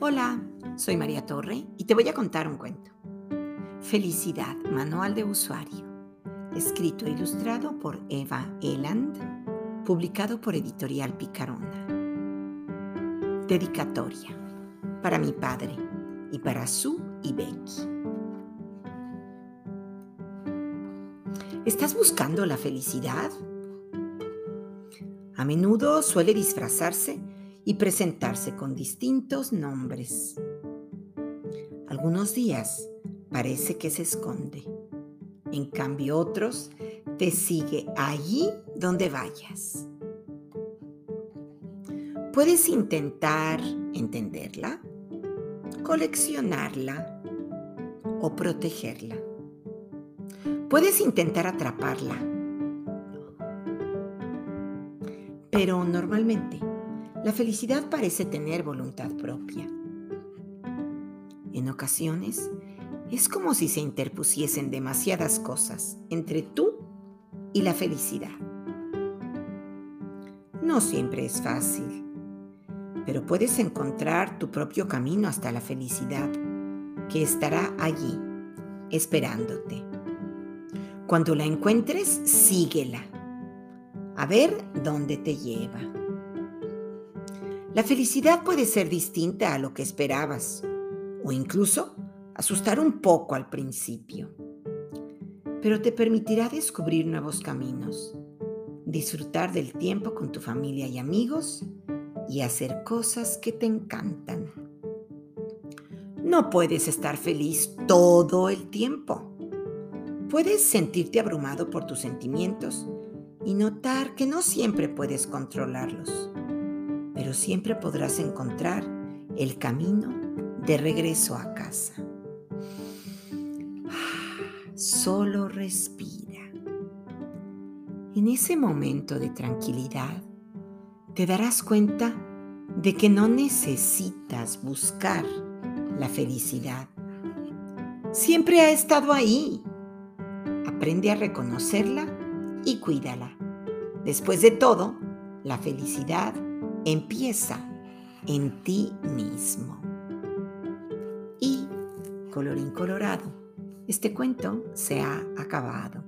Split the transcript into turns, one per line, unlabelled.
Hola, soy María Torre y te voy a contar un cuento. Felicidad, manual de usuario. Escrito e ilustrado por Eva Eland, publicado por Editorial Picarona. Dedicatoria. Para mi padre y para Sue y Becky. ¿Estás buscando la felicidad? A menudo suele disfrazarse y presentarse con distintos nombres. Algunos días parece que se esconde. En cambio otros te sigue allí donde vayas. Puedes intentar entenderla, coleccionarla o protegerla. Puedes intentar atraparla. Pero normalmente la felicidad parece tener voluntad propia. En ocasiones, es como si se interpusiesen demasiadas cosas entre tú y la felicidad. No siempre es fácil, pero puedes encontrar tu propio camino hasta la felicidad, que estará allí, esperándote. Cuando la encuentres, síguela. A ver dónde te lleva. La felicidad puede ser distinta a lo que esperabas o incluso asustar un poco al principio, pero te permitirá descubrir nuevos caminos, disfrutar del tiempo con tu familia y amigos y hacer cosas que te encantan. No puedes estar feliz todo el tiempo. Puedes sentirte abrumado por tus sentimientos y notar que no siempre puedes controlarlos siempre podrás encontrar el camino de regreso a casa. Solo respira. En ese momento de tranquilidad, te darás cuenta de que no necesitas buscar la felicidad. Siempre ha estado ahí. Aprende a reconocerla y cuídala. Después de todo, la felicidad empieza en ti mismo. Y, colorín colorado, este cuento se ha acabado.